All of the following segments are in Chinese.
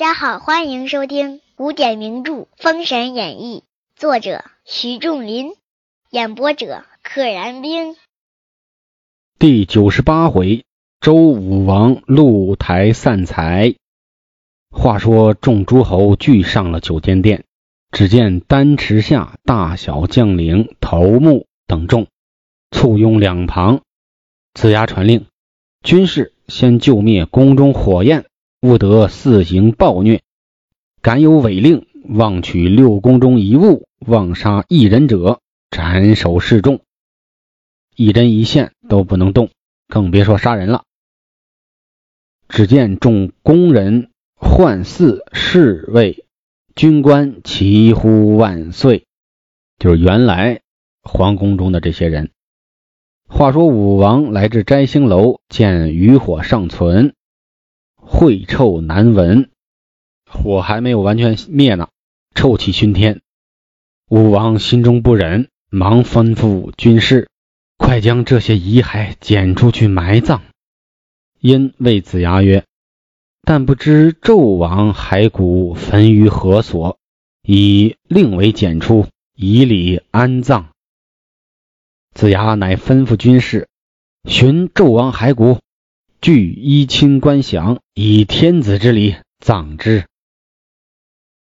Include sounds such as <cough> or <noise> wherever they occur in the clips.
大家好，欢迎收听古典名著《封神演义》，作者徐仲林，演播者可燃冰。第九十八回，周武王露台散财。话说众诸侯聚上了九间殿，只见丹池下大小将领、头目等众簇拥两旁。子牙传令，军士先救灭宫中火焰，勿得肆行暴虐。敢有违令，妄取六宫中一物，妄杀一人者，斩首示众。一针一线都不能动，更别说杀人了。只见众宫人、宦寺、侍卫、军官齐呼万岁，就是原来皇宫中的这些人。话说武王来至摘星楼，见余火尚存，秽臭难闻，火还没有完全灭呢，臭气熏天。武王心中不忍，忙吩咐军士。快将这些遗骸捡出去埋葬。因谓子牙曰：“但不知纣王骸骨焚于何所，以另为捡出，以礼安葬。”子牙乃吩咐军士寻纣王骸骨，具衣亲官降，以天子之礼葬之。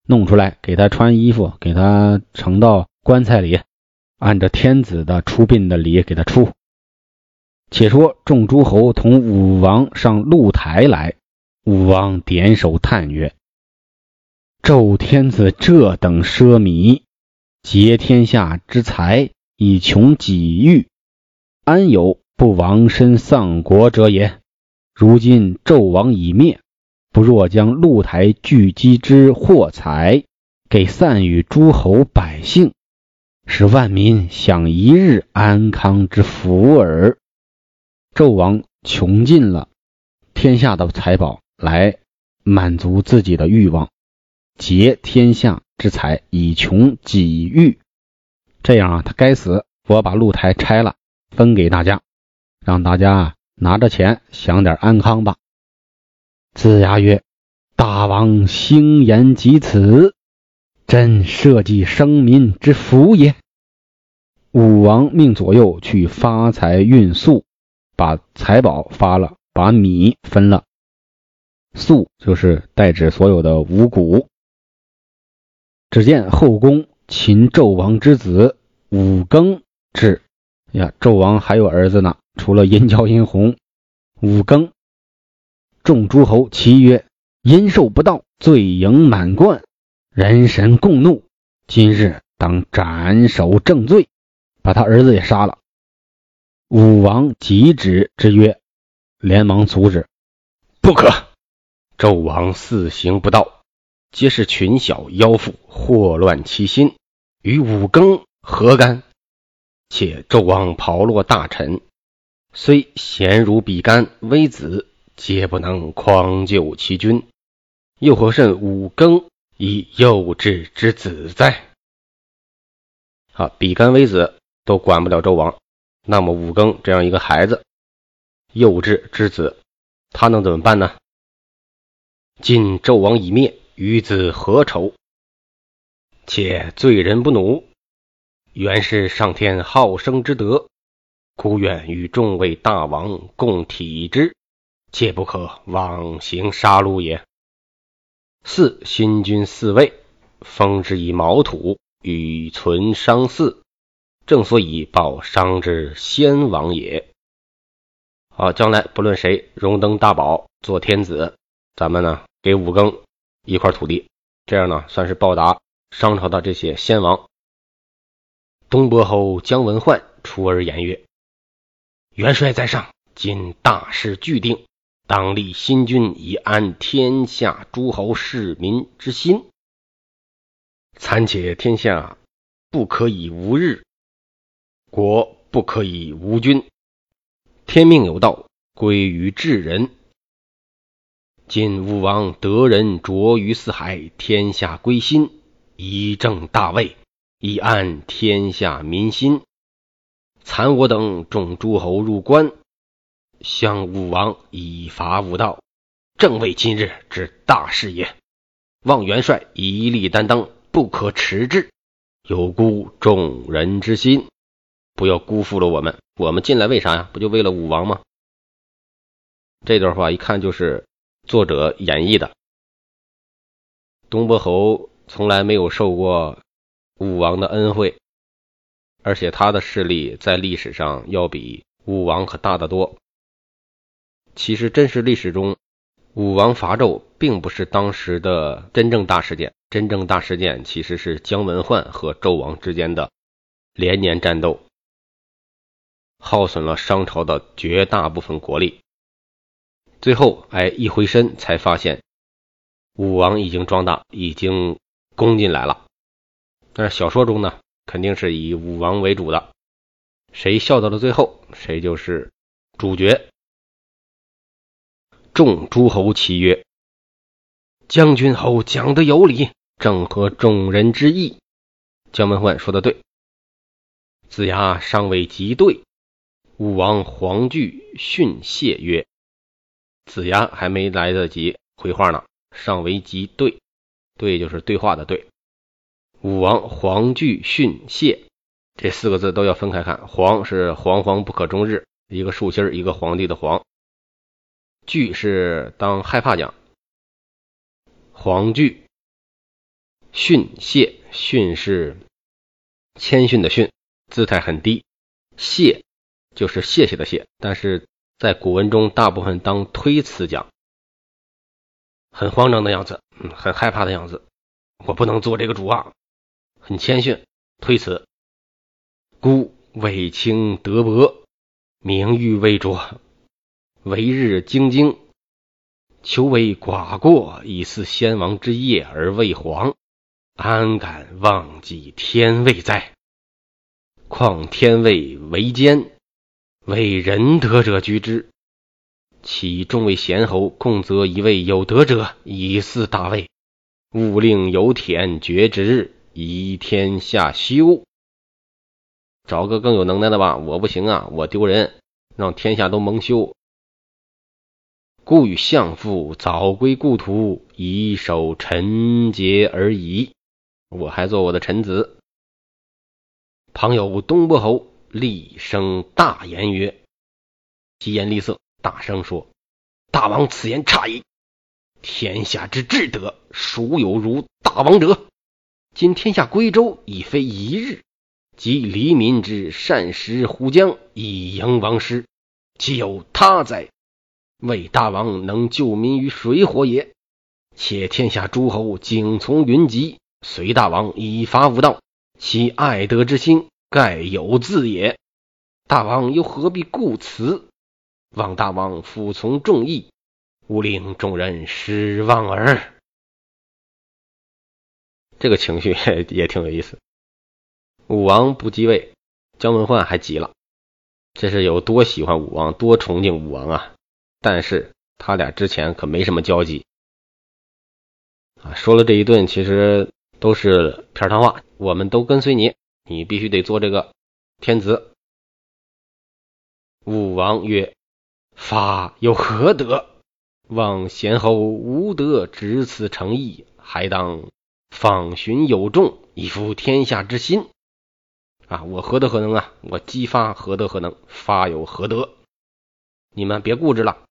弄出来，给他穿衣服，给他盛到棺材里。按照天子的出殡的礼给他出。且说众诸侯同武王上露台来，武王点首叹曰：“纣天子这等奢靡，劫天下之财以穷己欲，安有不亡身丧国者也？如今纣王已灭，不若将露台聚集之货财，给散与诸侯百姓。”使万民享一日安康之福耳。纣王穷尽了天下的财宝，来满足自己的欲望，劫天下之财以穷己欲。这样啊，他该死！我把露台拆了，分给大家，让大家拿着钱享点安康吧。子牙曰：“大王兴言及此。”朕社稷生民之福也。武王命左右去发财运粟，把财宝发了，把米分了。粟就是代指所有的五谷。只见后宫秦纣王之子武庚至呀，纣王还有儿子呢，除了殷郊、殷红，武庚。众诸侯齐曰：“殷寿不到，罪盈满贯。”人神共怒，今日当斩首正罪，把他儿子也杀了。武王急止之曰：“连忙阻止，不可！纣王肆行不道，皆是群小妖妇，祸乱其心，与武庚何干？且纣王炮烙大臣，虽贤如比干、微子，皆不能匡救其君，又何甚武庚？”以幼稚之子哉！啊，比干、微子都管不了纣王，那么武庚这样一个孩子，幼稚之子，他能怎么办呢？今纣王已灭，与子何仇？且罪人不怒，原是上天好生之德，孤愿与众位大王共体之，切不可妄行杀戮也。四新君嗣位，封之以毛土，与存商祀，正所以报商之先王也。好，将来不论谁荣登大宝做天子，咱们呢给武庚一块土地，这样呢算是报答商朝的这些先王。东伯侯姜文焕出而言曰：“元帅在上，今大事俱定。”当立新君以安天下诸侯市民之心。残且天下不可以无日，国不可以无君。天命有道，归于至人。今武王得人卓于四海，天下归心，以正大位，以安天下民心。残我等众诸侯入关，向武王以伐无道，正为今日之大事也。望元帅以力担当，不可迟滞，有辜众人之心，不要辜负了我们。我们进来为啥呀？不就为了武王吗？这段话一看就是作者演绎的。东伯侯从来没有受过武王的恩惠，而且他的势力在历史上要比武王可大得多。其实真实历史中，武王伐纣并不是当时的真正大事件，真正大事件其实是姜文焕和纣王之间的连年战斗，耗损了商朝的绝大部分国力。最后，哎，一回身才发现，武王已经壮大，已经攻进来了。但是小说中呢，肯定是以武王为主的，谁笑到了最后，谁就是主角。众诸侯齐曰：“将军侯讲的有理，正合众人之意。”姜文焕说的对。子牙尚未及对，武王黄惧训谢曰。子牙还没来得及回话呢，尚未及对，对就是对话的对。武王黄惧训谢这四个字都要分开看，黄是惶惶不可终日，一个竖心一个皇帝的皇。惧是当害怕讲，黄惧训谢训是谦逊的训，姿态很低。谢就是谢谢的谢，但是。在古文中，大部分当推辞讲，很慌张的样子，嗯，很害怕的样子。我不能做这个主啊，很谦逊，推辞。孤位清德薄，名誉未卓，为日兢兢，求为寡过，以似先王之业而未皇，安敢忘记天位哉？况天位为奸。为仁德者居之，其众位贤侯，共择一位有德者以祀大位。勿令有田绝职，宜天下休。找个更有能耐的吧，我不行啊，我丢人，让天下都蒙羞。故与相父早归故土，以守臣节而已。我还做我的臣子。旁有东伯侯。厉声大言曰：“疾言厉色，大声说：大王此言差矣！天下之至德，孰有如大王者？今天下归周已非一日，即黎民之善食虎将，以迎王师，岂有他哉？为大王能救民于水火也。且天下诸侯景从云集，随大王以伐无道，其爱德之心。”盖有自也，大王又何必顾此？望大王服从众议，勿令众人失望耳。这个情绪 <laughs> 也挺有意思。武王不继位，姜文焕还急了，这是有多喜欢武王，多崇敬武王啊！但是他俩之前可没什么交集啊。说了这一顿，其实都是片汤话，我们都跟随你。你必须得做这个天子。武王曰：“法有何德？望贤侯无德，执此诚意，还当访寻有众，以服天下之心。啊，我何德何能啊？我姬发何德何能？发有何德？你们别固执了，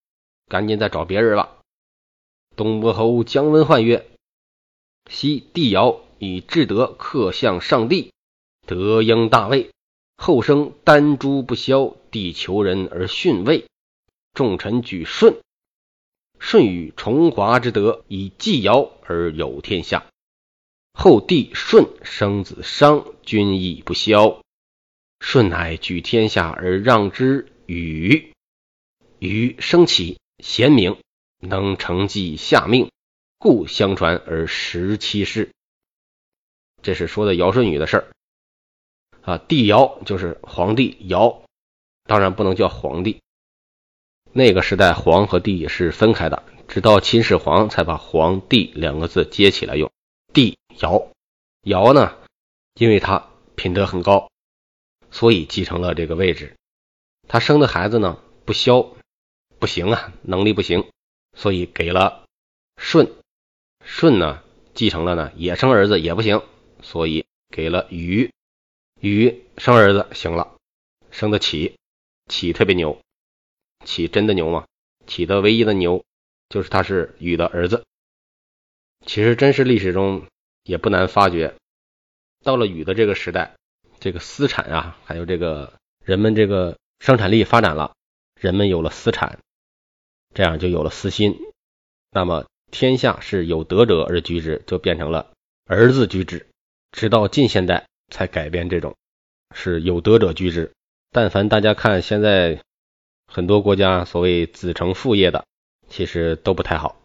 赶紧再找别人吧。”东伯侯姜文焕曰：“昔帝尧以至德克向上帝。”德应大位，后生丹朱不肖，地求人而逊位，众臣举舜。舜与崇华之德，以继尧而有天下。后帝舜生子商，君亦不肖。舜乃举天下而让之禹。禹生起贤明，能承继下命，故相传而十七世。这是说的尧舜禹的事儿。啊，帝尧就是皇帝尧，当然不能叫皇帝。那个时代，皇和帝是分开的，直到秦始皇才把皇帝两个字接起来用。帝尧，尧呢，因为他品德很高，所以继承了这个位置。他生的孩子呢不肖，不行啊，能力不行，所以给了舜。舜呢继承了呢也生儿子也不行，所以给了禹。禹生儿子行了，生的启，启特别牛，启真的牛吗？启的唯一的牛就是他是禹的儿子。其实真实历史中也不难发觉，到了禹的这个时代，这个私产啊，还有这个人们这个生产力发展了，人们有了私产，这样就有了私心。那么天下是有德者而居之，就变成了儿子居之。直到近现代才改变这种是有德者居之。但凡大家看现在很多国家所谓子承父业的，其实都不太好。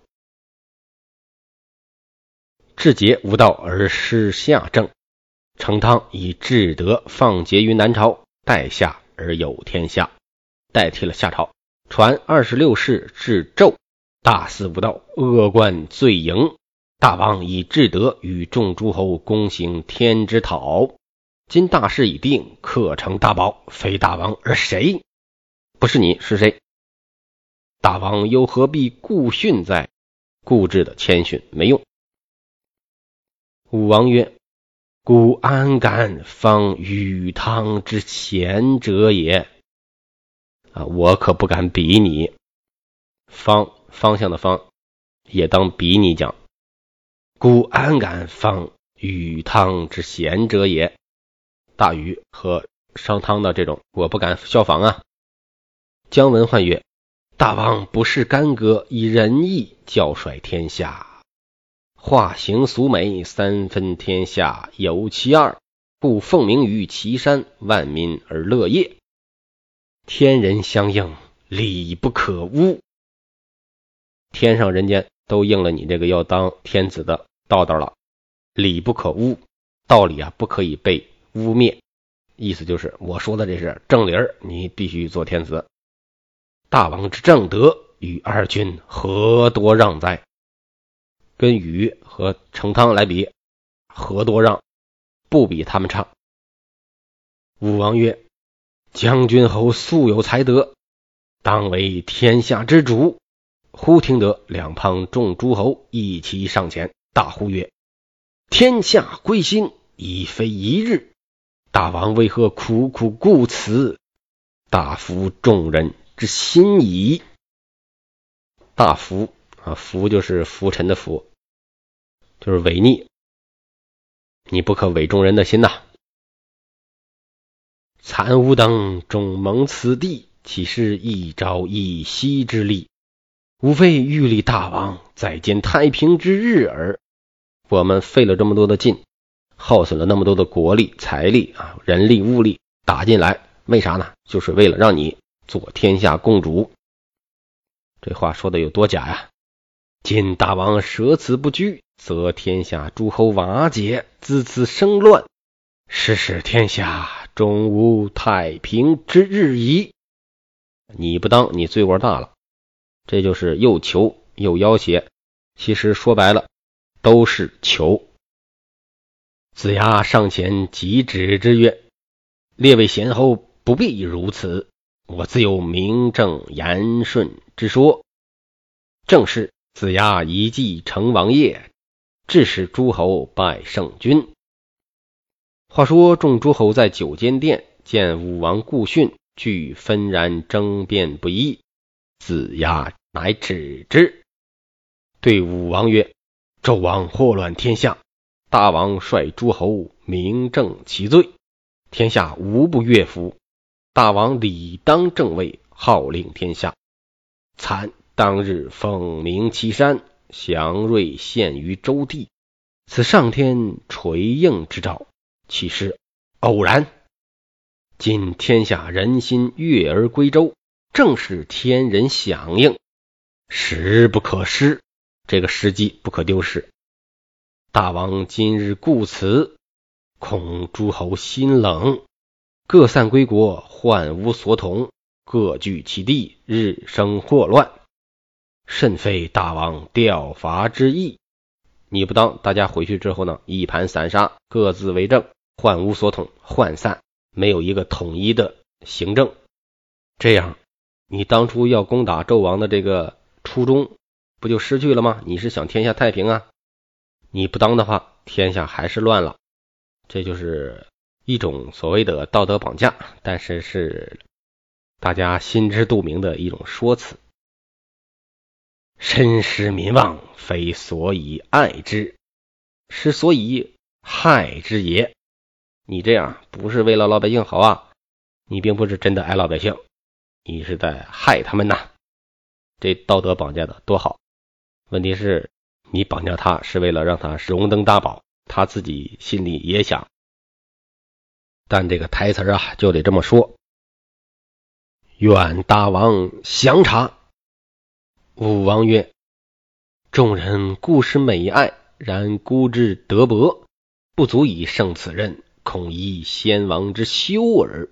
治节无道而失下政，成汤以至德放节于南朝，代夏而有天下，代替了夏朝。传二十六世至纣，大肆无道，恶贯罪盈。大王以至德与众诸侯公行天之讨。今大事已定，克成大宝，非大王而谁？不是你是谁？大王又何必固训在？固执的谦逊没用。武王曰：“故安敢方禹汤之贤者也？啊，我可不敢比你。方方向的方，也当比你讲。故安敢方禹汤之贤者也？大禹和商汤的这种，我不敢效仿啊。”姜文焕曰：“大王不是干戈，以仁义教率天下。”化形俗美，三分天下有其二，故凤鸣于岐山，万民而乐业。天人相应，理不可污。天上人间都应了你这个要当天子的道道了，理不可污，道理啊不可以被污蔑。意思就是我说的这是正理儿，你必须做天子。大王之正德，与二君何多让哉？跟禹和成汤来比，何多让？不比他们差。武王曰：“将军侯素有才德，当为天下之主。”忽听得两旁众诸侯一齐上前，大呼曰：“天下归心，已非一日。大王为何苦苦顾此？大服众人之心矣。”大服。啊，浮就是浮沉的浮，就是违逆，你不可违众人的心呐。残吾等终蒙此地，岂是一朝一夕之力？无非欲立大王，再见太平之日耳。我们费了这么多的劲，耗损了那么多的国力、财力啊，人力、物力打进来，为啥呢？就是为了让你做天下共主。这话说的有多假呀？今大王舍此不居，则天下诸侯瓦解，自此生乱，是使天下终无太平之日矣。你不当，你罪过大了。这就是又求又要挟，其实说白了都是求。子牙上前即止之曰：“列位贤侯不必如此，我自有名正言顺之说，正是。”子牙一计成王业，致使诸侯拜圣君。话说众诸侯在九间殿见武王故训，俱纷然争辩不已。子牙乃止之，对武王曰：“纣王祸乱天下，大王率诸侯明正其罪，天下无不悦服。大王理当正位，号令天下。惨！”当日凤鸣岐山，祥瑞现于周地，此上天垂应之兆，岂是偶然？今天下人心悦而归周，正是天人响应，时不可失。这个时机不可丢失。大王今日故此，恐诸侯心冷，各散归国，患无所统，各据其地，日生祸乱。甚非大王调伐之意，你不当，大家回去之后呢，一盘散沙，各自为政，患无所统，涣散，没有一个统一的行政，这样你当初要攻打纣王的这个初衷不就失去了吗？你是想天下太平啊？你不当的话，天下还是乱了。这就是一种所谓的道德绑架，但是是大家心知肚明的一种说辞。身失民望，非所以爱之，是所以害之也。你这样不是为了老百姓好啊，你并不是真的爱老百姓，你是在害他们呐。这道德绑架的多好，问题是，你绑架他是为了让他荣登大宝，他自己心里也想，但这个台词啊就得这么说：愿大王详查。武王曰：“众人固是美爱，然孤之德薄，不足以胜此任，恐依先王之羞耳。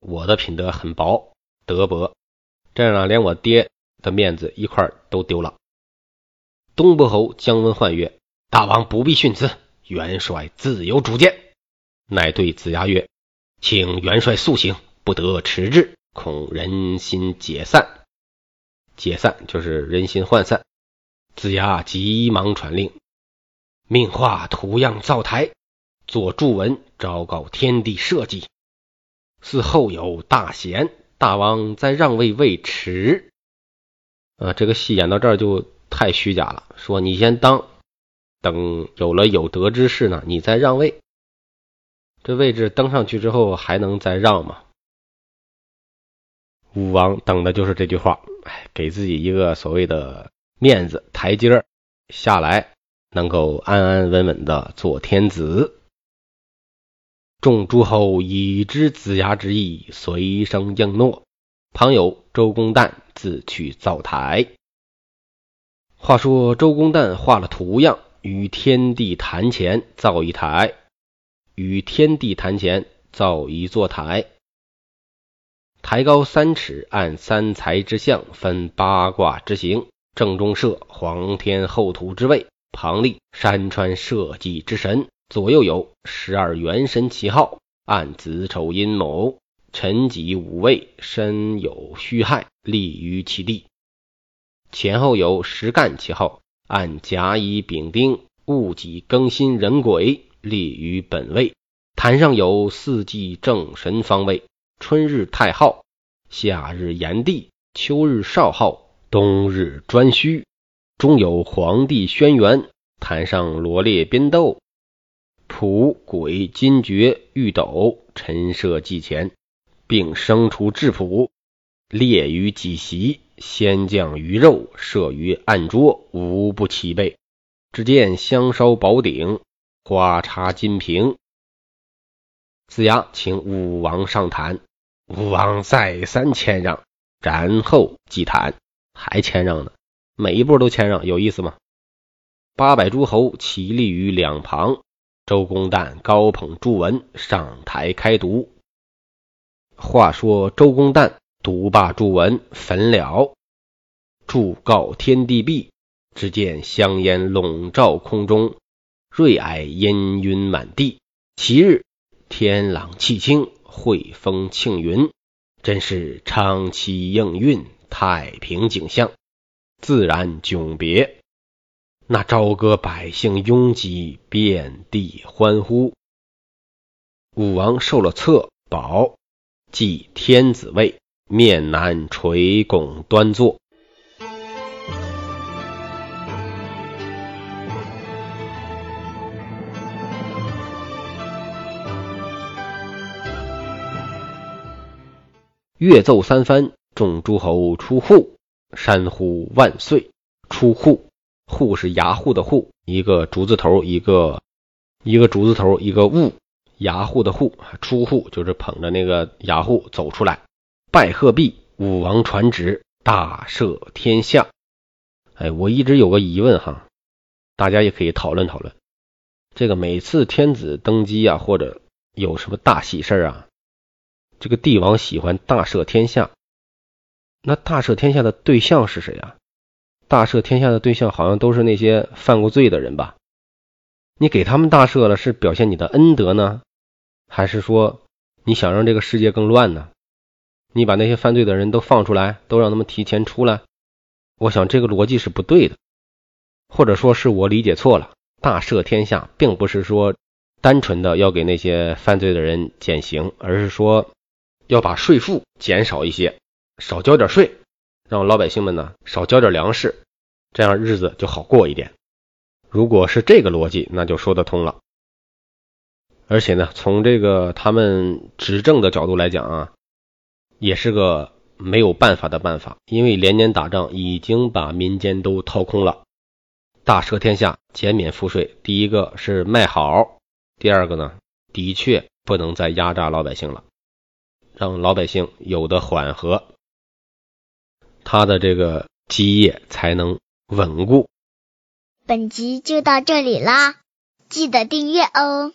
我的品德很薄，德薄，这样啊，连我爹的面子一块都丢了。”东伯侯姜文焕曰：“大王不必训辞，元帅自有主见。”乃对子牙曰：“请元帅速行，不得迟滞，恐人心解散。”解散就是人心涣散。子牙急忙传令，命画图样造台，作祝文，昭告天地社稷。嗣后有大贤，大王再让位未迟。啊，这个戏演到这儿就太虚假了。说你先当，等有了有德之士呢，你再让位。这位置登上去之后还能再让吗？武王等的就是这句话，哎，给自己一个所谓的面子台阶儿下来，能够安安稳稳的做天子。众诸侯已知子牙之意，随声应诺。旁有周公旦自去造台。话说周公旦画了图样，于天地坛前造一台，于天地坛前造一座台。抬高三尺，按三才之象分八卦之形，正中设皇天后土之位，旁立山川社稷之神，左右有十二元神旗号，按子丑寅卯辰己午未申酉戌亥立于其地，前后有十干旗号，按甲乙丙丁戊己庚辛壬癸立于本位。坛上有四季正神方位。春日太昊，夏日炎帝，秋日少昊，冬日颛顼，中有黄帝轩辕，坛上罗列边斗，卜鬼金爵玉斗陈设祭前，并生出质朴，列于几席，先将鱼肉设于案桌，无不齐备。只见香烧宝鼎，花插金瓶。子牙请武王上坛。武王再三谦让，然后祭坛，还谦让呢。每一步都谦让，有意思吗？八百诸侯齐立于两旁，周公旦高捧祝文上台开读。话说周公旦读罢祝文，焚了。祝告天地毕，只见香烟笼罩空中，瑞霭烟云满地。其日天朗气清。惠风庆云，真是昌期应运，太平景象，自然迥别。那朝歌百姓拥挤，遍地欢呼。武王受了册宝，即天子位，面南垂拱端坐。乐奏三番，众诸侯出户，山呼万岁。出户，户是牙户的户，一个竹字头，一个一个竹字头，一个物，牙户的户。出户就是捧着那个牙户走出来，拜贺毕，武王传旨，大赦天下。哎，我一直有个疑问哈，大家也可以讨论讨论。这个每次天子登基啊，或者有什么大喜事啊？这个帝王喜欢大赦天下，那大赦天下的对象是谁啊？大赦天下的对象好像都是那些犯过罪的人吧？你给他们大赦了，是表现你的恩德呢，还是说你想让这个世界更乱呢？你把那些犯罪的人都放出来，都让他们提前出来？我想这个逻辑是不对的，或者说是我理解错了。大赦天下，并不是说单纯的要给那些犯罪的人减刑，而是说要把税负减少一些，少交点税，让老百姓们呢少交点粮食，这样日子就好过一点。如果是这个逻辑，那就说得通了。而且呢，从这个他们执政的角度来讲啊，也是个没有办法的办法，因为连年打仗已经把民间都掏空了。大赦天下，减免赋税，第一个是卖好，第二个呢，的确不能再压榨老百姓了，让老百姓有的缓和，他的这个基业才能稳固。本集就到这里啦，记得订阅哦。